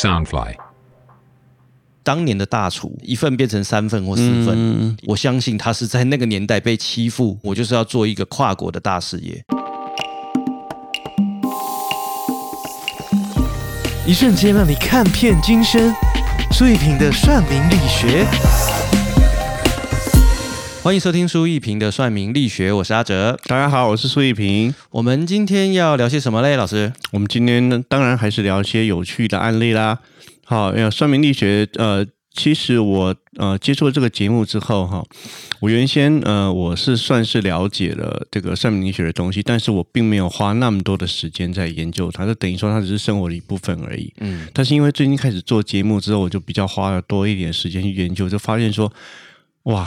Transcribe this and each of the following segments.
Soundfly。当年的大厨一份变成三份或四份，嗯我相信他是在那个年代被欺负，我就是要做一个跨国的大事业。一瞬间让你看遍今生。苏一平的算命力学，欢迎收听苏一平的算命力学，我是阿哲。大家好，我是苏一平。我们今天要聊些什么嘞，老师？我们今天呢，当然还是聊一些有趣的案例啦。好，呃，算命力学，呃，其实我呃接触了这个节目之后，哈，我原先呃我是算是了解了这个算命力学的东西，但是我并没有花那么多的时间在研究它，就等于说它只是生活的一部分而已。嗯，但是因为最近开始做节目之后，我就比较花了多一点时间去研究，就发现说，哇，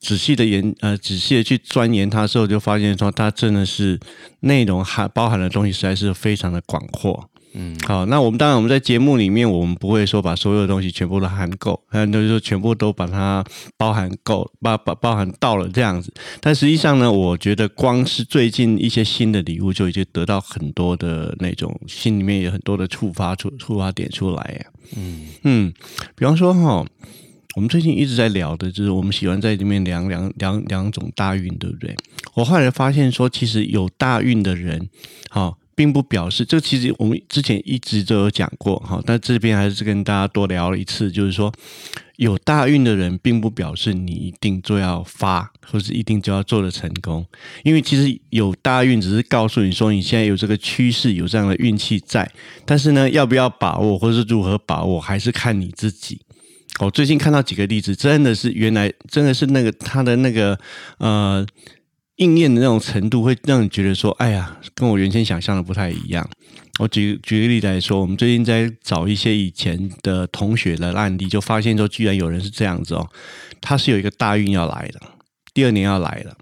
仔细的研呃仔细的去钻研它时候，就发现说它真的是内容含包含的东西实在是非常的广阔。嗯，好，那我们当然我们在节目里面，我们不会说把所有的东西全部都含够，嗯，就是说全部都把它包含够，把把包含到了这样子。但实际上呢，我觉得光是最近一些新的礼物，就已经得到很多的那种心里面有很多的触发触触发点出来呀。嗯嗯，比方说哈，我们最近一直在聊的就是我们喜欢在里面量两两两种大运，对不对？我后来发现说，其实有大运的人，哈。并不表示，这其实我们之前一直都有讲过哈，但这边还是跟大家多聊了一次，就是说有大运的人，并不表示你一定就要发，或是一定就要做的成功，因为其实有大运只是告诉你说你现在有这个趋势，有这样的运气在，但是呢，要不要把握，或是如何把握，还是看你自己。我最近看到几个例子，真的是原来真的是那个他的那个呃。应验的那种程度，会让你觉得说：“哎呀，跟我原先想象的不太一样。”我举举个例子来说，我们最近在找一些以前的同学的案例，就发现说，居然有人是这样子哦，他是有一个大运要来的，第二年要来了，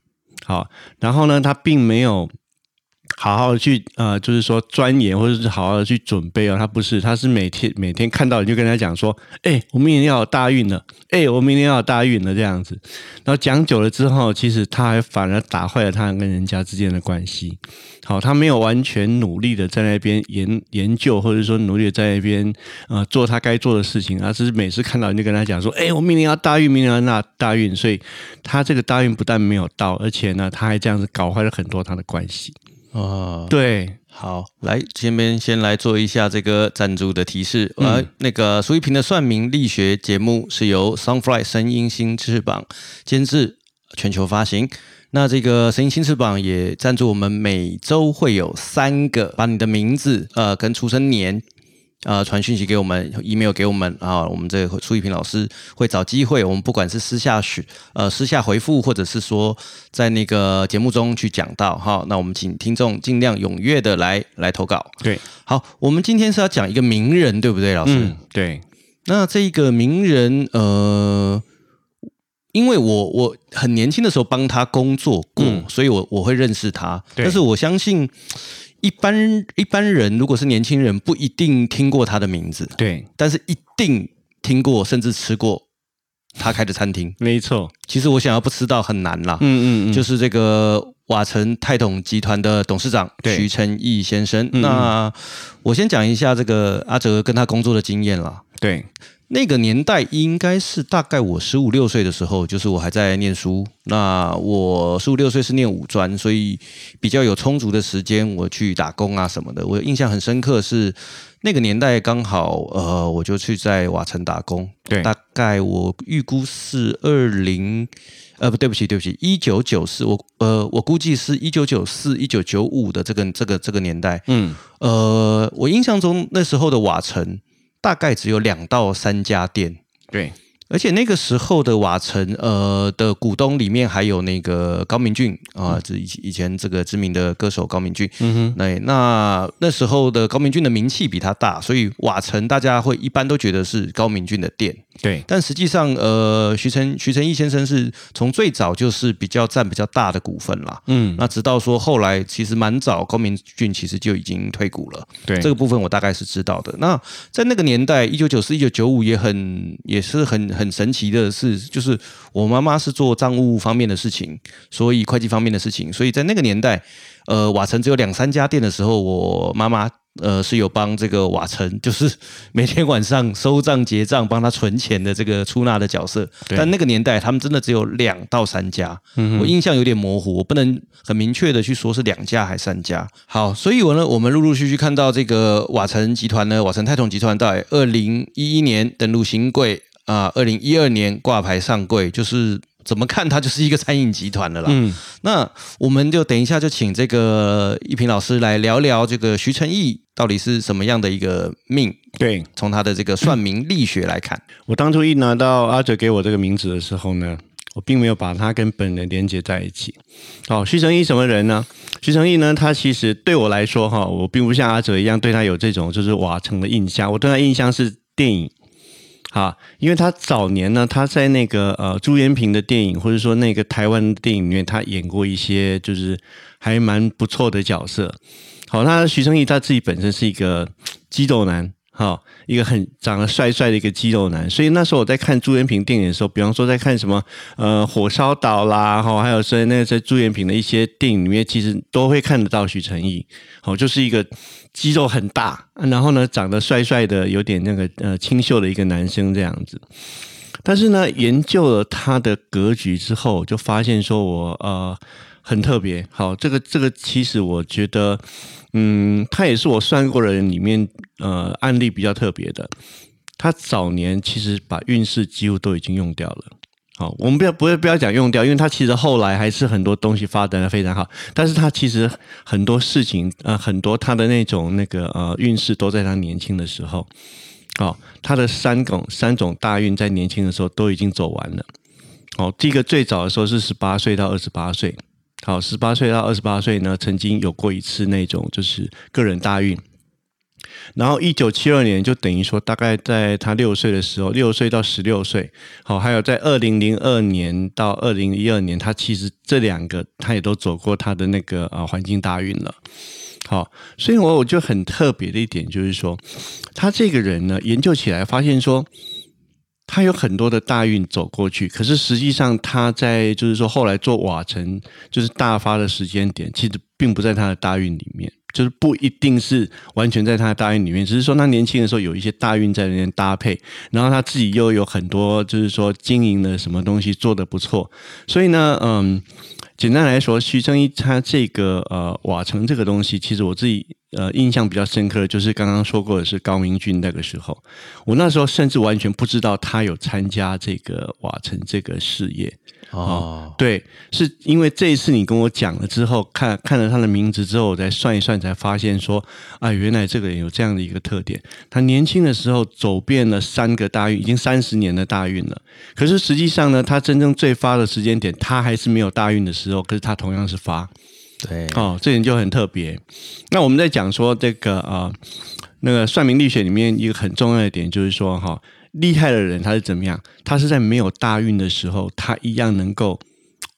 好，然后呢，他并没有好好去呃，就是说钻研或者是好好的去准备哦，他不是，他是每天每天看到你就跟他讲说：“哎，我明年要有大运了，哎，我明年要有大运了。”这样子。然后讲久了之后，其实他还反而打坏了他跟人家之间的关系。好，他没有完全努力的在那边研研究，或者说努力的在那边呃做他该做的事情，而是每次看到你就跟他讲说：“哎，我明年要大运，明年要那大运。”所以他这个大运不但没有到，而且呢，他还这样子搞坏了很多他的关系。哦，对，好，来前面先来做一下这个赞助的提示。呃，那个苏一平的算命力学节目是由 Soundfly 声音新翅膀监制，全球发行。那这个声音新翅膀也赞助我们，每周会有三个把你的名字呃跟出生年。呃，传讯息给我们，email 给我们啊，我们这个苏一平老师会找机会，我们不管是私下许呃私下回复，或者是说在那个节目中去讲到哈，那我们请听众尽量踊跃的来来投稿。对，好，我们今天是要讲一个名人，对不对，老师？嗯，对，那这个名人，呃，因为我我很年轻的时候帮他工作过，嗯所以我我会认识他，但是我相信。一般一般人如果是年轻人，不一定听过他的名字，对，但是一定听过，甚至吃过他开的餐厅。没错。其实我想要不吃到很难啦，嗯嗯嗯，就是这个瓦城泰统集团的董事长对徐成义先生。嗯嗯那我先讲一下这个阿哲跟他工作的经验啦。对，那个年代应该是大概我十五六岁的时候，就是我还在念书。那我十五六岁是念五专，所以比较有充足的时间我去打工啊什么的。我印象很深刻是那个年代刚好呃，我就去在瓦城打工。对大概我预估是二零呃不对不起对不起一九九四我呃我估计是一九九四一九九五的这个这个这个年代。嗯，呃，我印象中那时候的瓦城大概只有两到三家店，对，而且那个时候的瓦城呃的股东里面还有那个高明俊啊，这、以以前这个知名的歌手高明俊。嗯哼，那那那时候的高明俊的名气比他大，所以瓦城大家会一般都觉得是高明俊的店。对，但实际上，呃，徐成徐成义先生是从最早就是比较占比较大的股份啦。嗯，那直到说后来，其实蛮早，高明俊其实就已经退股了。对，这个部分我大概是知道的。那在那个年代，一九九四、一九九五也很也是很很神奇的是，就是我妈妈是做账务方面的事情，所以会计方面的事情，所以在那个年代，呃，瓦城只有两三家店的时候，我妈妈呃，是有帮这个瓦城，就是每天晚上收账结账、帮他存钱的这个出纳的角色。但那个年代，他们真的只有两到三家，我印象有点模糊，我不能很明确的去说是两家还是三家。好，所以我呢，我们陆陆续续看到这个瓦城集团呢，瓦城泰统集团在二零一一年登陆新贵啊，二零一二年挂牌上柜，就是。怎么看它就是一个餐饮集团的啦。嗯，那我们就等一下就请这个一平老师来聊聊这个徐成义到底是什么样的一个命。对，从他的这个算命力学来看，我当初一拿到阿哲给我这个名字的时候呢，我并没有把他跟本人连接在一起。好，徐成义什么人呢？徐成义呢，他其实对我来说哈，我并不像阿哲一样对他有这种就是瓦城的印象，我对他印象是电影。啊，因为他早年呢，他在那个呃朱延平的电影，或者说那个台湾电影里面，他演过一些就是还蛮不错的角色。好，那徐成义他自己本身是一个肌肉男。好，一个很长得帅帅的一个肌肉男，所以那时候我在看朱元平电影的时候，比方说在看什么呃火烧岛啦，哈，还有所以那个在朱元平的一些电影里面，其实都会看得到徐成义，好，就是一个肌肉很大，然后呢长得帅帅的，有点那个呃清秀的一个男生这样子。但是呢，研究了他的格局之后，就发现说我呃很特别。好，这个这个其实我觉得。嗯，他也是我算过的人里面，呃，案例比较特别的。他早年其实把运势几乎都已经用掉了。好，我们不要不要不要讲用掉，因为他其实后来还是很多东西发展的非常好。但是他其实很多事情，呃，很多他的那种那个呃运势都在他年轻的时候。哦，他的三种三种大运在年轻的时候都已经走完了。哦，第一个最早的时候是十八岁到二十八岁。好，十八岁到二十八岁呢，曾经有过一次那种就是个人大运。然后一九七二年就等于说，大概在他六岁的时候，六岁到十六岁。好，还有在二零零二年到二零一二年，他其实这两个他也都走过他的那个啊环境大运了。好，所以我我就很特别的一点就是说，他这个人呢，研究起来发现说。他有很多的大运走过去，可是实际上他在就是说后来做瓦城就是大发的时间点，其实并不在他的大运里面，就是不一定是完全在他的大运里面，只是说他年轻的时候有一些大运在那边搭配，然后他自己又有很多就是说经营的什么东西做得不错，所以呢，嗯。简单来说，徐正一他这个呃瓦城这个东西，其实我自己呃印象比较深刻的就是刚刚说过的是高明俊那个时候，我那时候甚至完全不知道他有参加这个瓦城这个事业。哦，对，是因为这一次你跟我讲了之后，看看了他的名字之后，我再算一算，才发现说啊，原来这个人有这样的一个特点。他年轻的时候走遍了三个大运，已经三十年的大运了。可是实际上呢，他真正最发的时间点，他还是没有大运的时候。可是他同样是发，对，哦，这点就很特别。那我们在讲说这个啊，那个算命力学里面一个很重要的点，就是说哈。厉害的人他是怎么样？他是在没有大运的时候，他一样能够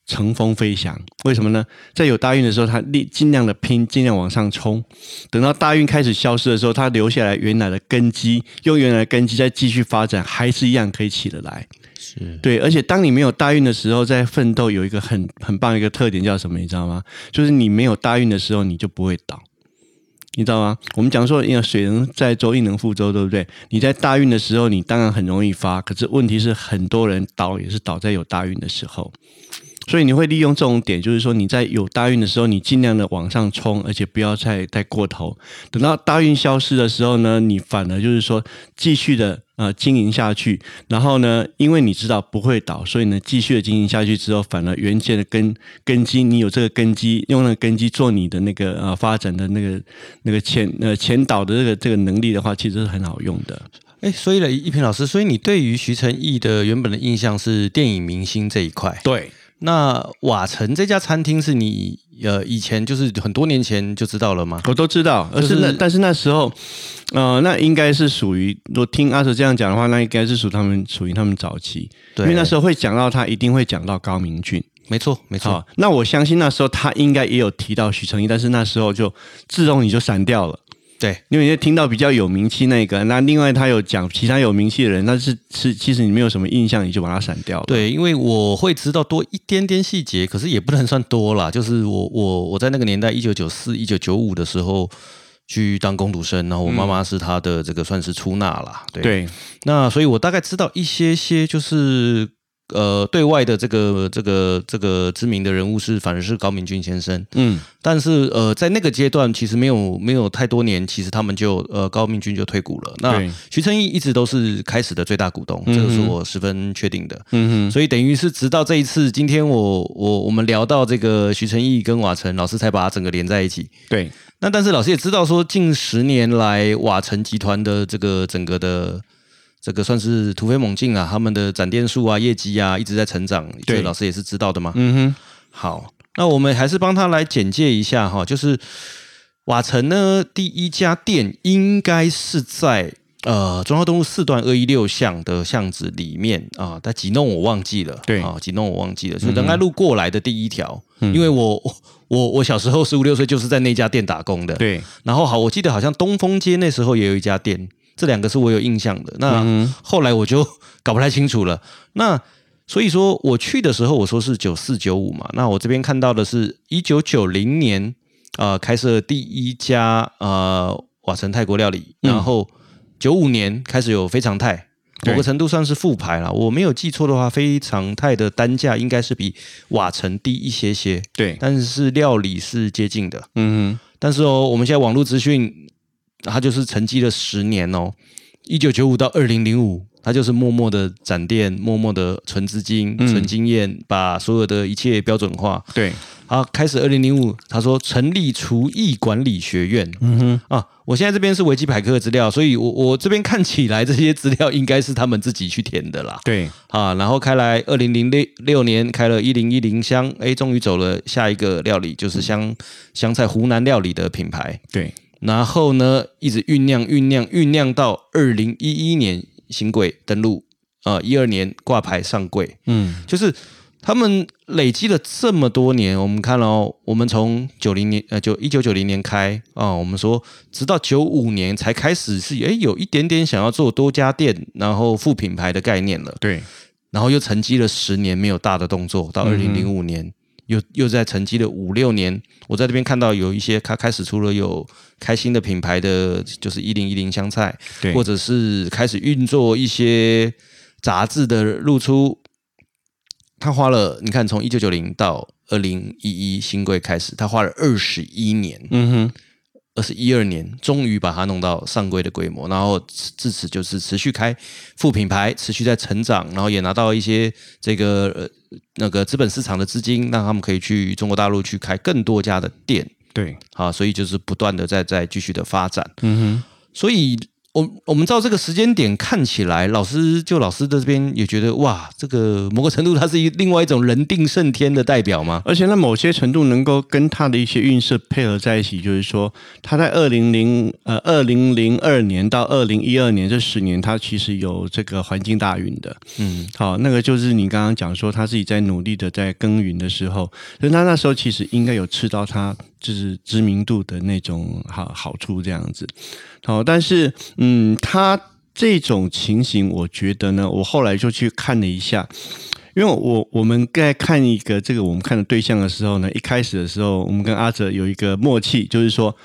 乘风飞翔。为什么呢？在有大运的时候，他力尽量的拼，尽量往上冲。等到大运开始消失的时候，他留下来原来的根基，用原来的根基再继续发展，还是一样可以起得来。对，而且当你没有大运的时候，在奋斗有一个很很棒一个特点叫什么？你知道吗？就是你没有大运的时候，你就不会倒。你知道吗？我们讲说，因为水能载舟，亦能覆舟，对不对？你在大运的时候，你当然很容易发，可是问题是，很多人倒也是倒在有大运的时候。所以你会利用这种点，就是说你在有大运的时候，你尽量的往上冲，而且不要再太过头。等到大运消失的时候呢，你反而就是说继续的呃经营下去。然后呢，因为你知道不会倒，所以呢继续的经营下去之后，反而原先的根根基，你有这个根基，用那个根基做你的那个呃发展的那个那个前呃前导的这个这个能力的话，其实是很好用的。哎，所以呢，一平老师，所以你对于徐成义的原本的印象是电影明星这一块？对。那瓦城这家餐厅是你呃以前就是很多年前就知道了吗？我都知道，而是那但是那时候，呃，那应该是属于我听阿哲这样讲的话，那应该是属他们属于他们早期，因为那时候会讲到他，一定会讲到高明俊，没错没错。那我相信那时候他应该也有提到许成义，但是那时候就自动你就闪掉了。对，因为你听到比较有名气那个，那另外他有讲其他有名气的人，那是是其实你没有什么印象，你就把它删掉了。对，因为我会知道多一点点细节，可是也不能算多啦。就是我我我在那个年代，一九九四、一九九五的时候，去当工读生，然后我妈妈是他的这个算是出纳啦，对。对，那所以我大概知道一些些，就是呃，对外的这个这个这个知名的人物是反而是高明俊先生，嗯，但是呃，在那个阶段其实没有没有太多年，其实他们就呃高明君就退股了。那徐成义一直都是开始的最大股东，这个是我十分确定的。嗯哼，所以等于是直到这一次，今天我我我们聊到这个徐成义跟瓦城老师才把它整个连在一起。对，那但是老师也知道说，近十年来瓦城集团的这个整个的这个算是突飞猛进啊，他们的展店数啊、业绩啊一直在成长，这对。老师也是知道的嘛。嗯哼，好，那我们还是帮他来简介一下哈，就是瓦城呢第一家店应该是在呃中华东路四段二一六巷的巷子里面啊，但几弄我忘记了，对。啊几弄我忘记了，就仁爱路过来的第一条，嗯。因为我我我小时候十五六岁就是在那家店打工的，对，然后好，我记得好像东风街那时候也有一家店，这两个是我有印象的。那、嗯后来我就 搞不太清楚了。那所以说我去的时候，我说是九四九五嘛。那我这边看到的是一九九零年呃开设第一家呃瓦城泰国料理，嗯然后九五年开始有非常泰。某个程度上是复牌了，我没有记错的话，非常泰的单价应该是比瓦城低一些些，对，但是料理是接近的。嗯但是哦，我们现在网络资讯，它就是沉寂了十年哦，一九九五到二零零五，他就是默默的展店，默默的存资金、嗯存经验，把所有的一切标准化。对，好，开始二零零五，他说成立厨艺管理学院。嗯哼，啊，我现在这边是维基百科的资料，所以我我这边看起来这些资料应该是他们自己去填的啦。对，啊，然后开来二零零六六年开了一零一零香，哎，终于走了下一个料理，就是香香菜湖南料理的品牌。对，然后呢，一直酝酿酝酿酝酿到二零一一年新柜登陆，呃，一二年挂牌上柜，嗯，就是他们累积了这么多年。我们看哦，我们从九零年呃九一九九零年开啊、我们说直到九五年才开始是哎有一点点想要做多家店，然后副品牌的概念了。对，然后又沉积了十年没有大的动作，到二零零五年、又又在沉积了五六年。我在这边看到有一些他开始出了有开新的品牌的，就是一零一零香菜，对，或者是开始运作一些杂志的露出。他花了，你看从一九九零到二零一一新贵开始，他花了二十一年，嗯哼，二十一二年，终于把它弄到上柜的规模，然后自自此就是持续开副品牌，持续在成长，然后也拿到一些这个呃那个资本市场的资金，让他们可以去中国大陆去开更多家的店，对，啊，所以就是不断的在在继续的发展，嗯哼。所以。我我们照这个时间点看起来，老师就老师的这边也觉得哇，这个某个程度它是一另外一种人定胜天的代表吗，？而且那，某些程度能够跟他的一些运势配合在一起，就是说，他在二零零呃二零零二年到二零一二年这十年，他其实有这个环境大运的，嗯，好，那个就是你刚刚讲说他自己在努力的在耕耘的时候，所以他那时候其实应该有吃到他就是知名度的那种好好处这样子。好，但是嗯，他这种情形，我觉得呢，我后来就去看了一下。因为我我们在看一个这个我们看的对象的时候呢，一开始的时候，我们跟阿哲有一个默契，就是说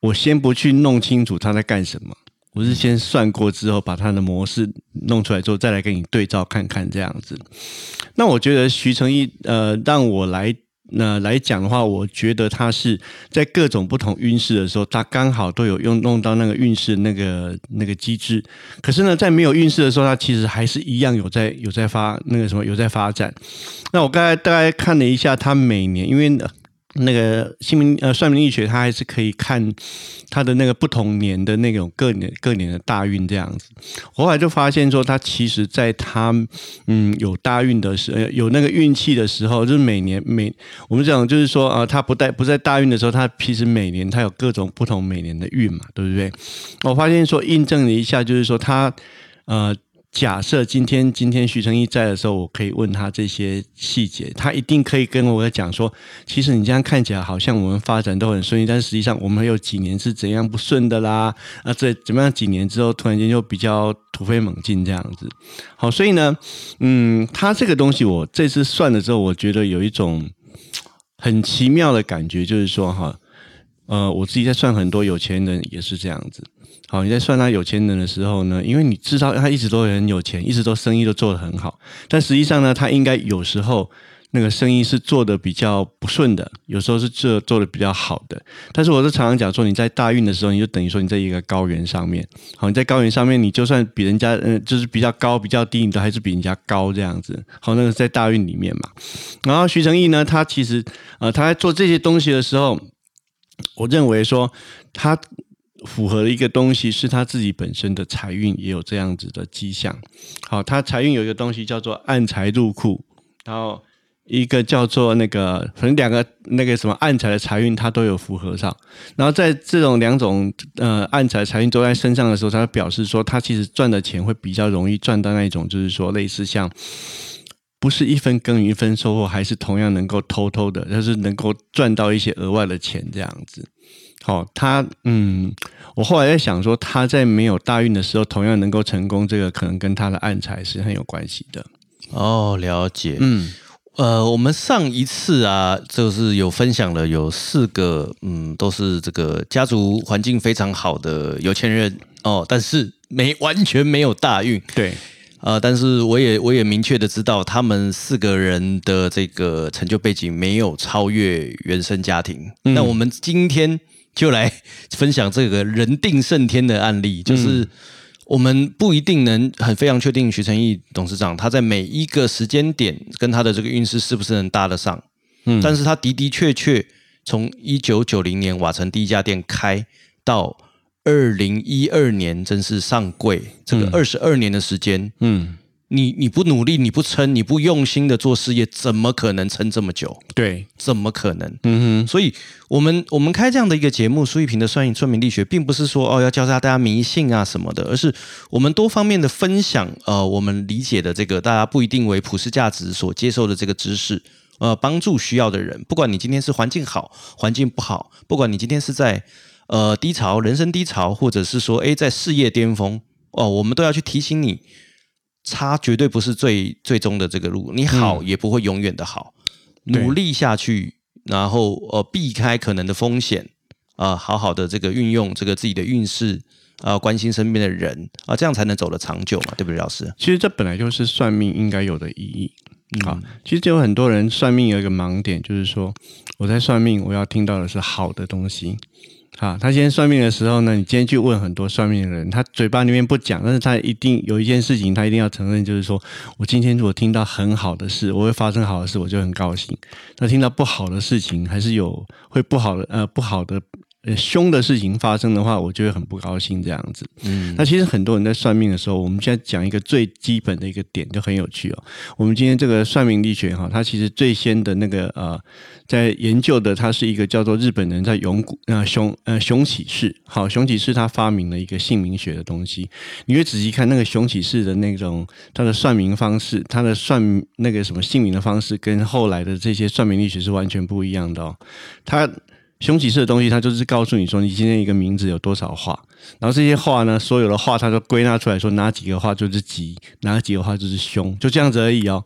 我先不去弄清楚他在干什么，我是先算过之后，把他的模式弄出来之后，再来跟你对照看看这样子。那我觉得徐成义，呃，让我来。那来讲的话，我觉得它是在各种不同运势的时候，它刚好都有用弄到那个运势那个那个机制。可是呢，在没有运势的时候，它其实还是一样有在有在发那个什么有在发展。那我刚才大概看了一下，它每年因为那个姓名呃算命易学，它还是可以看它的那个不同年的那种各年各年的大运这样子。我后来就发现说，它其实在它嗯有大运的时呃有那个运气的时候，就是每年每我们讲就是说啊，它不带不在大运的时候，它其实每年它有各种不同每年的运嘛，对不对？我发现说印证了一下，就是说它呃。假设今天今天徐成义在的时候，我可以问他这些细节，他一定可以跟我讲说，其实你这样看起来好像我们发展都很顺利，但实际上我们有几年是怎样不顺的啦，啊，这怎么样几年之后突然间就比较突飞猛进这样子。好，所以呢，嗯，他这个东西我这次算了之后，我觉得有一种很奇妙的感觉，就是说哈。呃，我自己在算很多有钱人也是这样子。好，你在算他有钱人的时候呢，因为你知道他一直都很有钱，一直都生意都做得很好，但实际上呢，他应该有时候那个生意是做的比较不顺的，有时候是做做的比较好的。但是我是常常讲说，你在大运的时候，你就等于说你在一个高原上面，好，你在高原上面，你就算比人家嗯，就是比较高比较低，你都还是比人家高这样子。好，那个在大运里面嘛。然后徐成义呢，他其实呃，他在做这些东西的时候，我认为说他。符合的一个东西是他自己本身的财运也有这样子的迹象。好，他财运有一个东西叫做暗财入库，然后一个叫做那个，反正两个那个什么暗财的财运他都有符合上。然后在这种两种呃暗财财运都在身上的时候，他表示说他其实赚的钱会比较容易赚到那一种，就是说类似像不是一分耕耘一分收获，还是同样能够偷偷的，就是能够赚到一些额外的钱这样子。好，他嗯，我后来在想说，他在没有大运的时候，同样能够成功，这个可能跟他的暗财是很有关系的。哦，了解。嗯，呃，我们上一次啊，就是有分享了有四个，嗯，都是这个家族环境非常好的有钱人哦，但是没完全没有大运。对，呃，但是我也我也明确的知道，他们四个人的这个成就背景没有超越原生家庭。那我们今天。就来分享这个人定胜天的案例，就是我们不一定能很非常确定徐成义董事长他在每一个时间点跟他的这个运势是不是能搭得上，嗯，但是他的的确确从一九九零年瓦城第一家店开到二零一二年真是上柜，这个二十二年的时间，嗯。你你不努力，你不撑，你不用心的做事业，怎么可能撑这么久？对，怎么可能？嗯哼。所以，我们我们开这样的一个节目，苏玉平的算算命力学，并不是说哦要教大家迷信啊什么的，而是我们多方面的分享，呃，我们理解的这个大家不一定为普世价值所接受的这个知识，呃，帮助需要的人。不管你今天是环境好，环境不好，不管你今天是在呃低潮，人生低潮，或者是说诶在事业巅峰，哦，我们都要去提醒你。差绝对不是最最终的这个路，你好也不会永远的好，努力下去，然后呃避开可能的风险啊，好好的这个运用这个自己的运势啊，关心身边的人啊，这样才能走得长久嘛，对不对，老师？其实这本来就是算命应该有的意义啊。其实就有很多人算命有一个盲点，就是说我在算命，我要听到的是好的东西。好，他今天算命的时候呢，你今天去问很多算命的人，他嘴巴里面不讲，但是他一定有一件事情，他一定要承认，就是说我今天如果听到很好的事，我会发生好的事，我就很高兴；那听到不好的事情，还是有会不好的呃不好的。凶的事情发生的话，我就会很不高兴这样子。嗯，那其实很多人在算命的时候，我们现在讲一个最基本的一个点，就很有趣哦。我们今天这个算命力学哈，它其实最先的那个呃，在研究的，它是一个叫做日本人在永古啊熊呃熊启士，好熊启士他发明了一个姓名学的东西。你会仔细看那个熊启士的那种他的算命方式，他的算那个什么姓名的方式，跟后来的这些算命力学是完全不一样的哦。他凶吉士的东西，它就是告诉你说，你今天一个名字有多少画，然后这些画呢，所有的画它都归纳出来说，哪几个画就是吉，哪几个画就是凶，就这样子而已哦。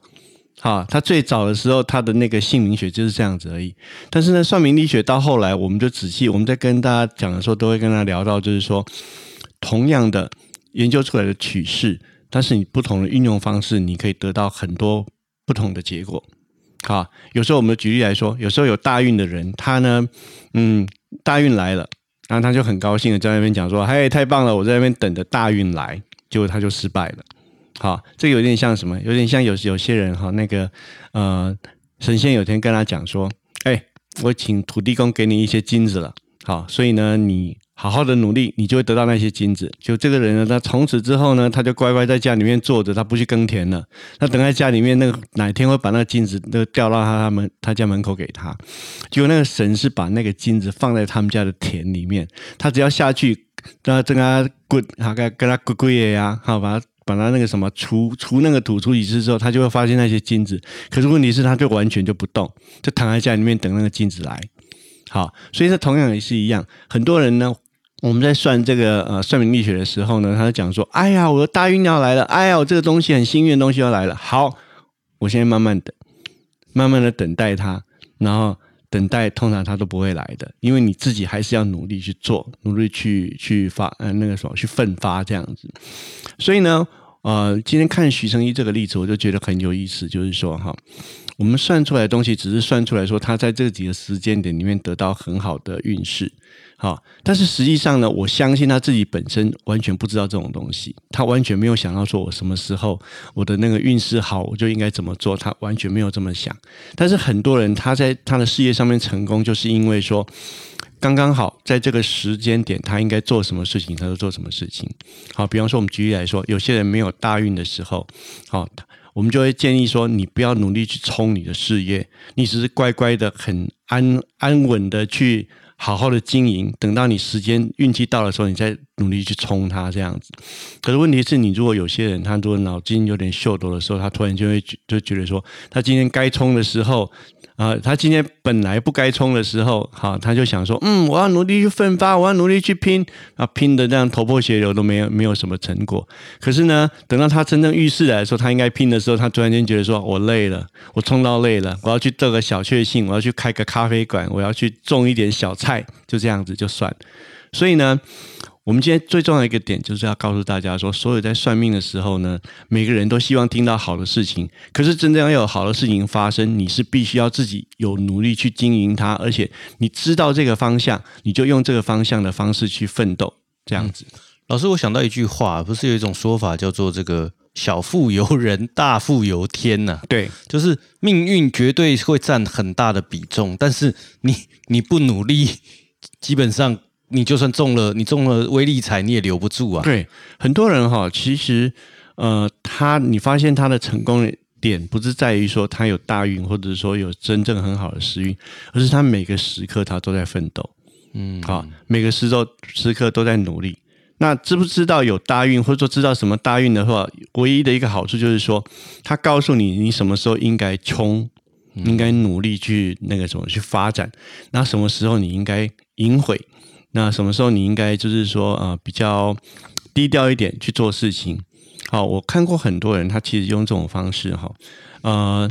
好，他最早的时候，他的那个姓名学就是这样子而已。但是呢，算命力学到后来，我们就仔细，我们在跟大家讲的时候，都会跟他聊到，就是说，同样的研究出来的曲式，但是你不同的运用方式，你可以得到很多不同的结果。好，有时候我们举例来说，有时候有大运的人，他呢，嗯，大运来了，然后他就很高兴的在那边讲说：“嘿，太棒了，我在那边等着大运来。”结果他就失败了。好，这个有点像什么？有点像有有些人哈，那个呃，神仙有天跟他讲说：“哎，我请土地公给你一些金子了。好，所以呢，你。”好好的努力，你就会得到那些金子。就这个人呢，他从此之后呢，他就乖乖在家里面坐着，他不去耕田了。他等在家里面，那个哪天会把那个金子都掉到他他们他家门口给他。结果那个神是把那个金子放在他们家的田里面，他只要下去跟他跟他滚，好跟跟他滚滚呀，好把他把他那个什么除除那个土除几次之后，他就会发现那些金子。可是问题是，他就完全就不动，就躺在家里面等那个金子来。好，所以这同样也是一样，很多人呢。我们在算这个呃算命力学的时候呢，他就讲说：“哎呀，我的大运要来了！哎呀，我这个东西很幸运的东西要来了。好，我现在慢慢等，慢慢的等待它，然后等待通常它都不会来的，因为你自己还是要努力去做，努力去去发呃那个什么去奋发这样子。所以呢，呃，今天看徐成一这个例子，我就觉得很有意思，就是说哈，我们算出来的东西只是算出来说他在这几个时间点里面得到很好的运势。好，但是实际上呢，我相信他自己本身完全不知道这种东西，他完全没有想到说我什么时候我的那个运势好，我就应该怎么做，他完全没有这么想。但是很多人他在他的事业上面成功，就是因为说刚刚好在这个时间点，他应该做什么事情，他就做什么事情。好，比方说我们举例来说，有些人没有大运的时候，好，我们就会建议说，你不要努力去冲你的事业，你只是乖乖的、很安安稳的去。好好的经营，等到你时间运气到的时候，你再努力去冲它这样子。可是问题是你如果有些人他如果脑筋有点秀逗的时候，他突然就会就觉得说，他今天该冲的时候。啊，他今天本来不该冲的时候，好，他就想说，嗯，我要努力去奋发，我要努力去拼，啊，拼的这样头破血流都没有没有什么成果。可是呢，等到他真正遇事来说，他应该拼的时候，他突然间觉得说，我累了，我冲到累了，我要去做个小确幸，我要去开个咖啡馆，我要去种一点小菜，就这样子就算。所以呢。我们今天最重要的一个点，就是要告诉大家说，所有在算命的时候呢，每个人都希望听到好的事情。可是真正要有好的事情发生，你是必须要自己有努力去经营它，而且你知道这个方向，你就用这个方向的方式去奋斗。这样子，老师，我想到一句话，不是有一种说法叫做“这个小富由人，大富由天”呐？对，就是命运绝对会占很大的比重，但是你你不努力，基本上。你就算中了，你中了威力彩，你也留不住啊。对，很多人哈，其实呃，他你发现他的成功点不是在于说他有大运，或者说有真正很好的时运，而是他每个时刻他都在奋斗。嗯，好，每个时周时刻都在努力。那知不知道有大运，或者说知道什么大运的话，唯一的一个好处就是说，他告诉你你什么时候应该冲，应该努力去那个什么去发展，那什么时候你应该隐悔。那什么时候你应该就是说呃比较低调一点去做事情？好，我看过很多人，他其实用这种方式哈。呃，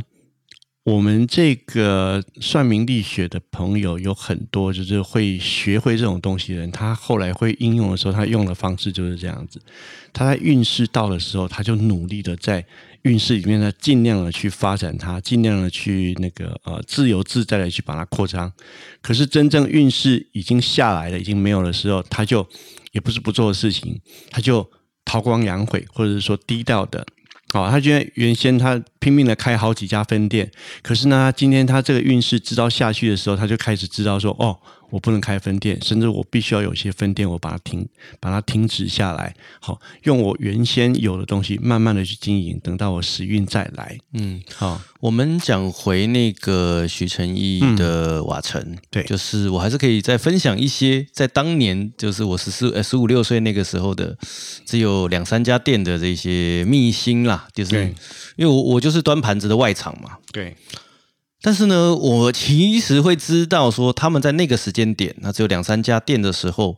我们这个算命力学的朋友有很多，就是会学会这种东西的人，他后来会应用的时候，他用的方式就是这样子。他在运势到的时候，他就努力的在。运势里面呢，尽量的去发展它，尽量的去那个呃自由自在的去把它扩张。可是真正运势已经下来了，已经没有的时候，他就也不是不做的事情，他就韬光养晦，或者是说低调的。哦，他觉得原先他拼命的开好几家分店，可是呢，今天他这个运势知道下去的时候，他就开始知道说哦。我不能开分店，甚至我必须要有些分店，我把它停，把它停止下来。好，用我原先有的东西，慢慢的去经营，等到我时运再来。嗯，好，我们讲回那个徐成义的瓦城，对，就是我还是可以再分享一些，在当年，就是我十四、十五六岁那个时候的，只有两三家店的这些秘辛啦，就是因为我我就是端盘子的外场嘛，对。但是呢，我其实会知道说，他们在那个时间点，那只有两三家店的时候，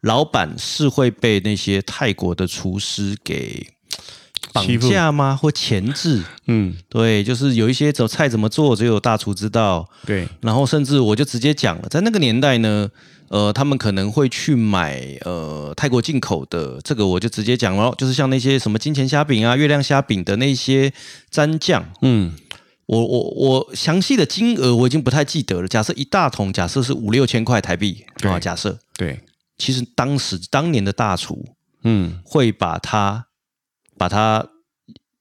老板是会被那些泰国的厨师给绑架吗？或钳制？嗯，对，就是有一些怎菜怎么做，只有大厨知道。对，然后甚至我就直接讲了，在那个年代呢，呃，他们可能会去买呃泰国进口的，这个我就直接讲了，就是像那些什么金钱虾饼啊、月亮虾饼的那些蘸酱，嗯。我我我详细的金额我已经不太记得了。假设一大桶，假设是五六千块台币啊。假设对，其实当时当年的大厨，嗯，会把它把它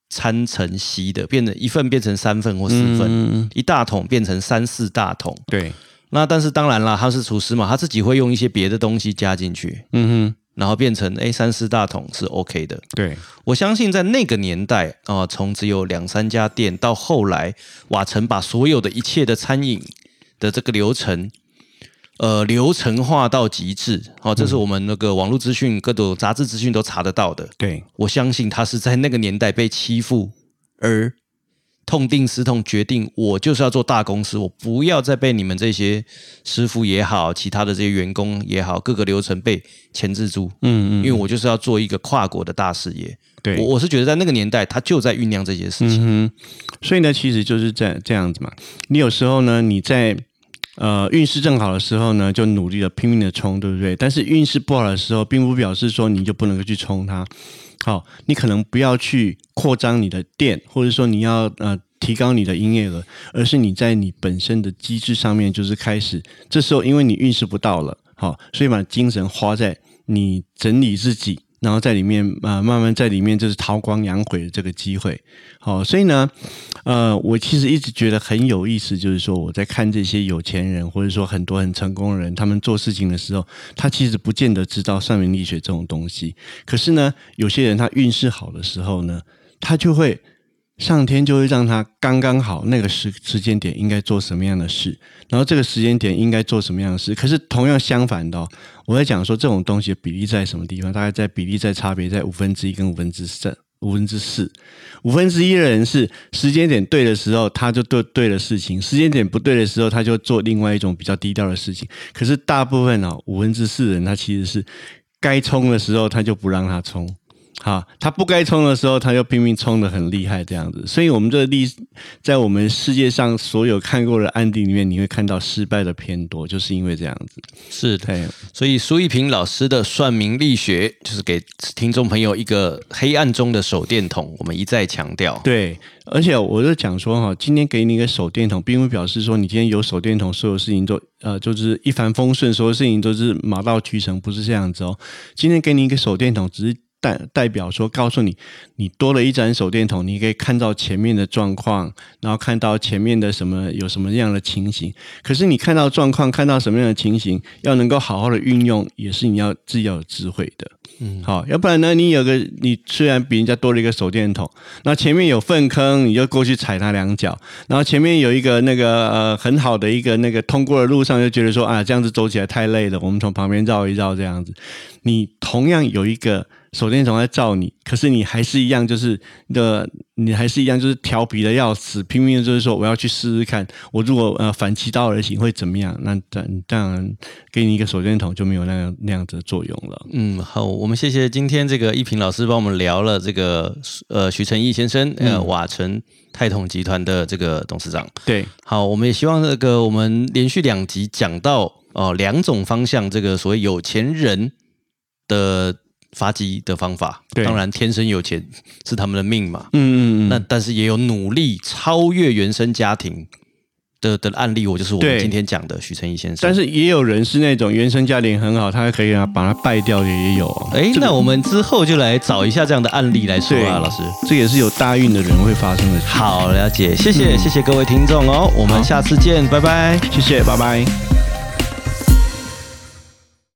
掺成稀的，变成一份变成三份或四份，一大桶变成三四大桶。对，那但是当然啦，他是厨师嘛，他自己会用一些别的东西加进去。嗯哼。然后变成 A 三四大桶是 OK 的，对我相信在那个年代啊，从只有两三家店到后来，瓦城把所有的一切的餐饮的这个流程，呃，流程化到极致。好，这是我们那个网络资讯、各种杂志资讯都查得到的。对我相信他是在那个年代被欺负而。痛定思痛，决定我就是要做大公司，我不要再被你们这些师傅也好，其他的这些员工也好，各个流程被钳制住。嗯嗯，因为我就是要做一个跨国的大事业。对，我我是觉得在那个年代，他就在酝酿这些事情。嗯所以呢，其实就是这这样子嘛。你有时候呢，你在呃运势正好的时候呢，就努力的拼命的冲，对不对？但是运势不好的时候，并不表示说你就不能够去冲它。好，你可能不要去扩张你的店，或者说你要呃提高你的营业额，而是你在你本身的机制上面就是开始。这时候因为你运势不到了，好，所以把精神花在你整理自己。然后在里面啊，慢慢在里面就是韬光养晦的这个机会，好，所以呢，呃，我其实一直觉得很有意思，就是说我在看这些有钱人或者说很多很成功的人，他们做事情的时候，他其实不见得知道算命力学这种东西，可是呢，有些人他运势好的时候呢，他就会。上天就会让他刚刚好那个时时间点应该做什么样的事，然后这个时间点应该做什么样的事。可是同样相反的，我在讲说这种东西比例在什么地方？大概在比例在差别在五分之一跟五分之三。五分之四，五分之一的人是时间点对的时候，他就对对的事情；时间点不对的时候，他就做另外一种比较低调的事情。可是大部分哦，五分之四的人他其实是该冲的时候，他就不让他冲。好，他不该冲的时候，他就拼命冲的很厉害，这样子。所以，我们这个例在我们世界上所有看过的案例里面，你会看到失败的偏多，就是因为这样子。是的，所以苏一平老师的算命力学，就是给听众朋友一个黑暗中的手电筒。我们一再强调，对。而且，我就讲说哈，今天给你一个手电筒，并不表示说你今天有手电筒，所有事情都呃就是一帆风顺，所有事情都是马到渠成，不是这样子哦。今天给你一个手电筒，只是。代代表说，告诉你，你多了一盏手电筒，你可以看到前面的状况，然后看到前面的什么有什么样的情形。可是你看到状况，看到什么样的情形，要能够好好的运用，也是你要自己要有智慧的。嗯，好，要不然呢，你有个你虽然比人家多了一个手电筒，那前面有粪坑，你就过去踩他两脚；然后前面有一个那个呃很好的一个那个通过的路上，就觉得说啊这样子走起来太累了，我们从旁边绕一绕这样子。你同样有一个。手电筒在照你，可是你还是一样，就是的，你还是一样，就是调皮的要死，拼命的就是说我要去试试看，我如果呃反其道而行会怎么样？那当当然给你一个手电筒就没有那样那样子的作用了。嗯，好，我们谢谢今天这个一平老师帮我们聊了这个呃徐成义先生呃瓦城泰统集团的这个董事长。对，好，我们也希望这个我们连续两集讲到哦两种方向，这个所谓有钱人的。发迹的方法，当然天生有钱是他们的命嘛。嗯嗯嗯。那但是也有努力超越原生家庭的的案例，我就是我们今天讲的许成义先生。但是也有人是那种原生家庭很好，他还可以啊把它败掉的也有。哎，那我们之后就来找一下这样的案例来说啊，老师，这也是有大运的人会发生的。好了解，谢谢谢谢各位听众哦，我们下次见，拜拜，谢谢，拜拜。